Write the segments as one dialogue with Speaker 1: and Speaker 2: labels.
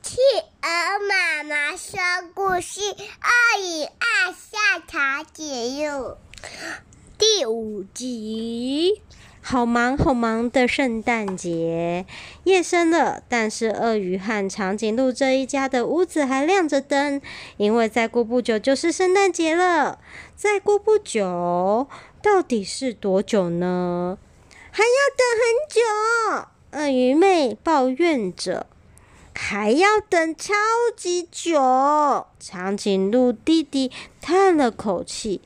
Speaker 1: 企鹅妈妈说故事，鳄鱼爱下长颈鹿第五集。
Speaker 2: 好忙好忙的圣诞节，夜深了，但是鳄鱼和长颈鹿这一家的屋子还亮着灯，因为再过不久就是圣诞节了。再过不久，到底是多久呢？还要等很久。鳄鱼妹抱怨着。还要等超级久，长颈鹿弟弟叹了口气：“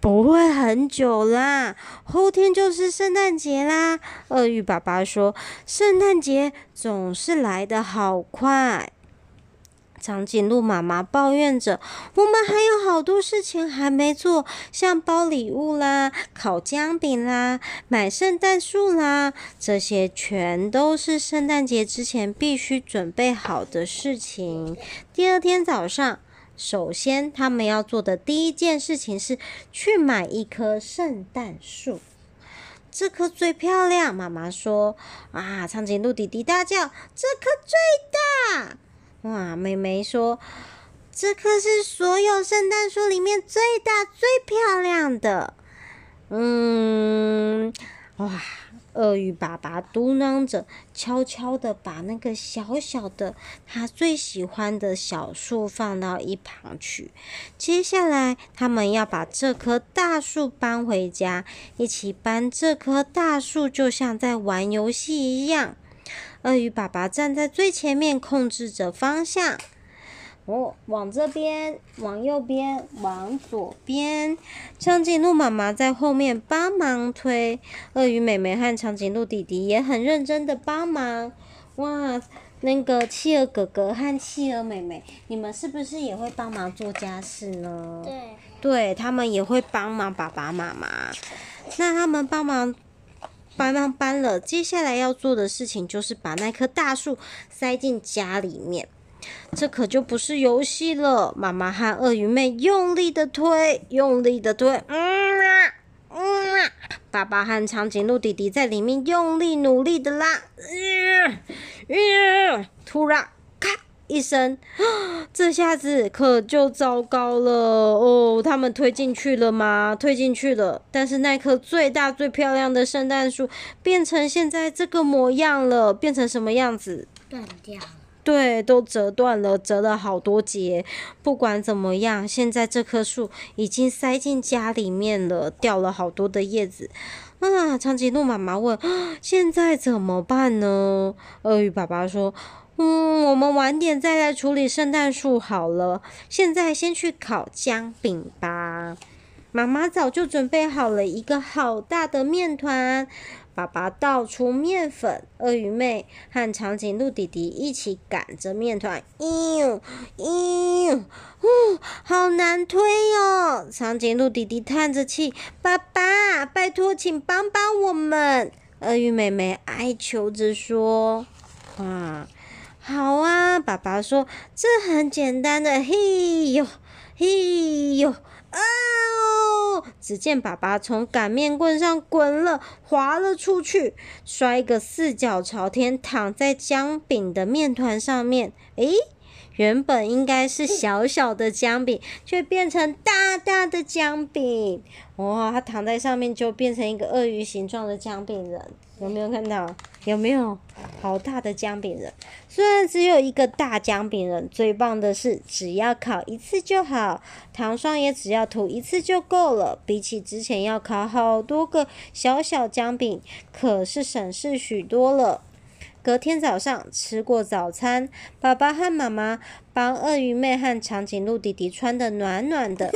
Speaker 2: 不会很久啦，后天就是圣诞节啦。”鳄鱼爸爸说：“圣诞节总是来得好快。”长颈鹿妈妈抱怨着：“我们还有好多事情还没做，像包礼物啦、烤姜饼啦、买圣诞树啦，这些全都是圣诞节之前必须准备好的事情。”第二天早上，首先他们要做的第一件事情是去买一棵圣诞树。这棵最漂亮，妈妈说：“啊！”长颈鹿弟弟大叫：“这棵最大！”哇，妹妹说：“这棵是所有圣诞树里面最大、最漂亮的。”嗯，哇，鳄鱼爸爸嘟囔着，悄悄的把那个小小的、他最喜欢的小树放到一旁去。接下来，他们要把这棵大树搬回家，一起搬这棵大树，就像在玩游戏一样。鳄鱼爸爸站在最前面，控制着方向。哦，往这边，往右边，往左边。长颈鹿妈妈在后面帮忙推。鳄鱼妹妹和长颈鹿弟弟也很认真的帮忙。哇，那个企鹅哥哥和企鹅妹妹，你们是不是也会帮忙做家事呢？
Speaker 1: 对，
Speaker 2: 对，他们也会帮忙爸爸妈妈。那他们帮忙。搬搬搬了，接下来要做的事情就是把那棵大树塞进家里面。这可就不是游戏了。妈妈和鳄鱼妹用力的推，用力的推，嗯啊，嗯啊。爸爸和长颈鹿弟弟在里面用力努力的拉，嗯嗯。突然。一声，这下子可就糟糕了哦！他们推进去了吗？推进去了，但是那棵最大最漂亮的圣诞树变成现在这个模样了，变成什么样子？
Speaker 1: 断掉了。
Speaker 2: 对，都折断了，折了好多节。不管怎么样，现在这棵树已经塞进家里面了，掉了好多的叶子。啊！长颈鹿妈妈问：“ 现在怎么办呢？”鳄鱼爸爸说。嗯，我们晚点再来处理圣诞树好了。现在先去烤姜饼吧。妈妈早就准备好了一个好大的面团。爸爸倒出面粉，鳄鱼妹和长颈鹿弟弟一起擀着面团。嘤嘤，呜，好难推哦！长颈鹿弟弟叹着气：“爸爸，拜托，请帮帮我们。”鳄鱼妹妹哀求着说：“啊。”好啊，爸爸说，这很简单的，嘿呦，嘿呦，哦！只见爸爸从擀面棍上滚了，滑了出去，摔个四脚朝天，躺在姜饼的面团上面。诶，原本应该是小小的姜饼，却变成大大的姜饼。哇，他躺在上面就变成一个鳄鱼形状的姜饼人。有没有看到？有没有好大的姜饼人？虽然只有一个大姜饼人，最棒的是只要烤一次就好，糖霜也只要涂一次就够了。比起之前要烤好多个小小姜饼，可是省事许多了。隔天早上吃过早餐，爸爸和妈妈帮鳄鱼妹和长颈鹿弟弟穿的暖暖的。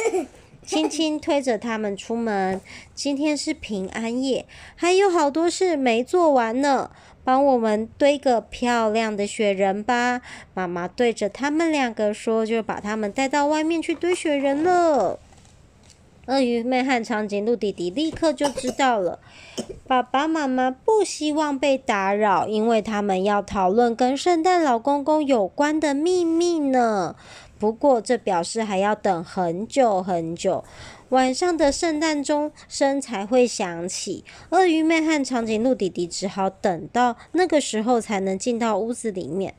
Speaker 2: 轻轻推着他们出门。今天是平安夜，还有好多事没做完呢。帮我们堆个漂亮的雪人吧。妈妈对着他们两个说，就把他们带到外面去堆雪人了。鳄鱼妹和长颈鹿弟弟立刻就知道了。爸爸妈妈不希望被打扰，因为他们要讨论跟圣诞老公公有关的秘密呢。不过，这表示还要等很久很久，晚上的圣诞钟声才会响起。鳄鱼妹和长颈鹿弟弟只好等到那个时候才能进到屋子里面。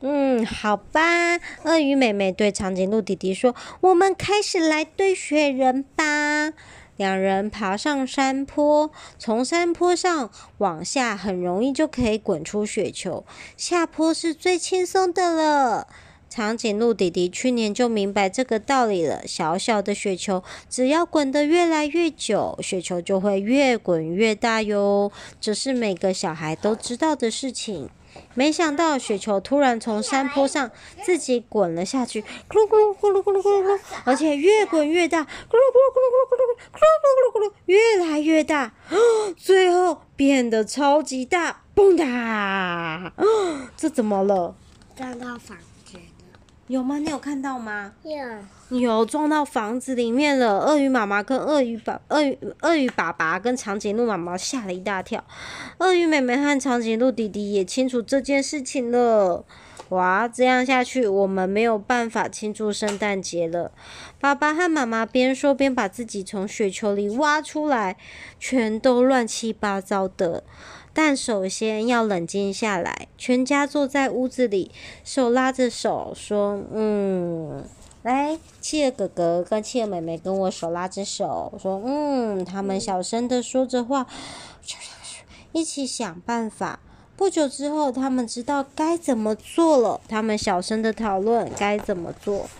Speaker 2: 嗯，好吧。鳄鱼妹妹对长颈鹿弟弟说：“我们开始来堆雪人吧。”两人爬上山坡，从山坡上往下，很容易就可以滚出雪球。下坡是最轻松的了。长颈鹿弟弟去年就明白这个道理了。小小的雪球，只要滚得越来越久，雪球就会越滚越大哟。这是每个小孩都知道的事情。没想到雪球突然从山坡上自己滚了下去，咕噜咕噜咕噜咕噜咕噜咕噜，而且越滚越大，咕噜咕噜咕噜咕噜咕噜咕噜咕噜咕噜，越来越大，最后变得超级大，嘣哒！这怎么了？
Speaker 1: 撞到房。
Speaker 2: 有吗？你有看到吗？
Speaker 1: 有，
Speaker 2: 有撞到房子里面了。鳄鱼妈妈跟鳄鱼爸、鳄鱼鳄鱼爸爸跟长颈鹿妈妈吓了一大跳。鳄鱼妹妹和长颈鹿弟弟也清楚这件事情了。哇，这样下去我们没有办法庆祝圣诞节了。爸爸和妈妈边说边把自己从雪球里挖出来，全都乱七八糟的。但首先要冷静下来，全家坐在屋子里，手拉着手，说：“嗯，来，企鹅哥哥跟企鹅妹妹跟我手拉着手，说：嗯，他们小声的说着话，一起想办法。不久之后，他们知道该怎么做了，他们小声的讨论该怎么做。”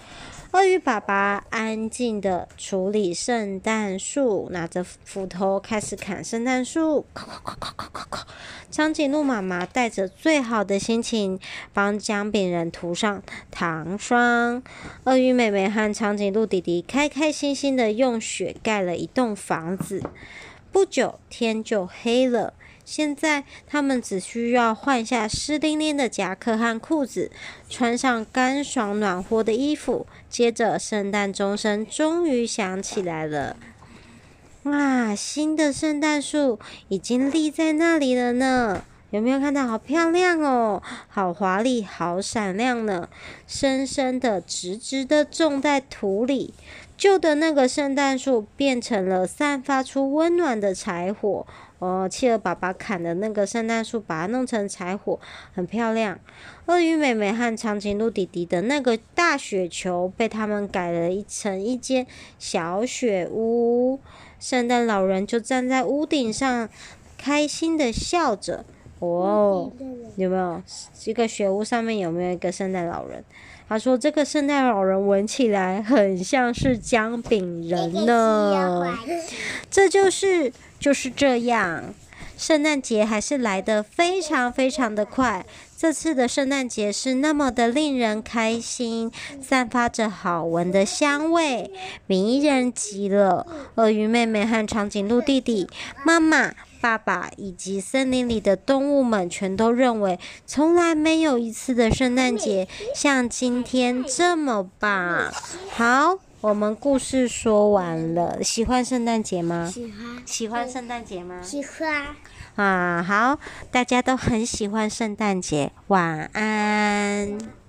Speaker 2: 鳄鱼爸爸安静的处理圣诞树，拿着斧头开始砍圣诞树。咔咔咔咔咔咔咔。长颈鹿妈妈带着最好的心情帮姜饼人涂上糖霜。鳄鱼妹妹和长颈鹿弟弟开开心心的用雪盖了一栋房子。不久天就黑了。现在他们只需要换下湿淋淋的夹克和裤子，穿上干爽暖和的衣服。接着，圣诞钟声终于响起来了。哇，新的圣诞树已经立在那里了呢！有没有看到？好漂亮哦，好华丽，好闪亮呢！深深的、直直的种在土里。旧的那个圣诞树变成了散发出温暖的柴火。哦，企鹅爸爸砍的那个圣诞树，把它弄成柴火，很漂亮。鳄鱼妹妹和长颈鹿弟弟的那个大雪球，被他们改了一成一间小雪屋。圣诞老人就站在屋顶上，开心的笑着。哦，有没有？这个雪屋上面有没有一个圣诞老人？他说：“这个圣诞老人闻起来很像是姜饼人呢。”这就是。就是这样，圣诞节还是来得非常非常的快。这次的圣诞节是那么的令人开心，散发着好闻的香味，迷人极了。鳄鱼妹妹和长颈鹿弟弟、妈妈、爸爸以及森林里的动物们，全都认为，从来没有一次的圣诞节像今天这么棒。好。我们故事说完了，喜欢圣诞节吗？
Speaker 1: 喜欢。
Speaker 2: 喜欢圣诞节吗？
Speaker 1: 喜欢。
Speaker 2: 啊，好，大家都很喜欢圣诞节。晚安。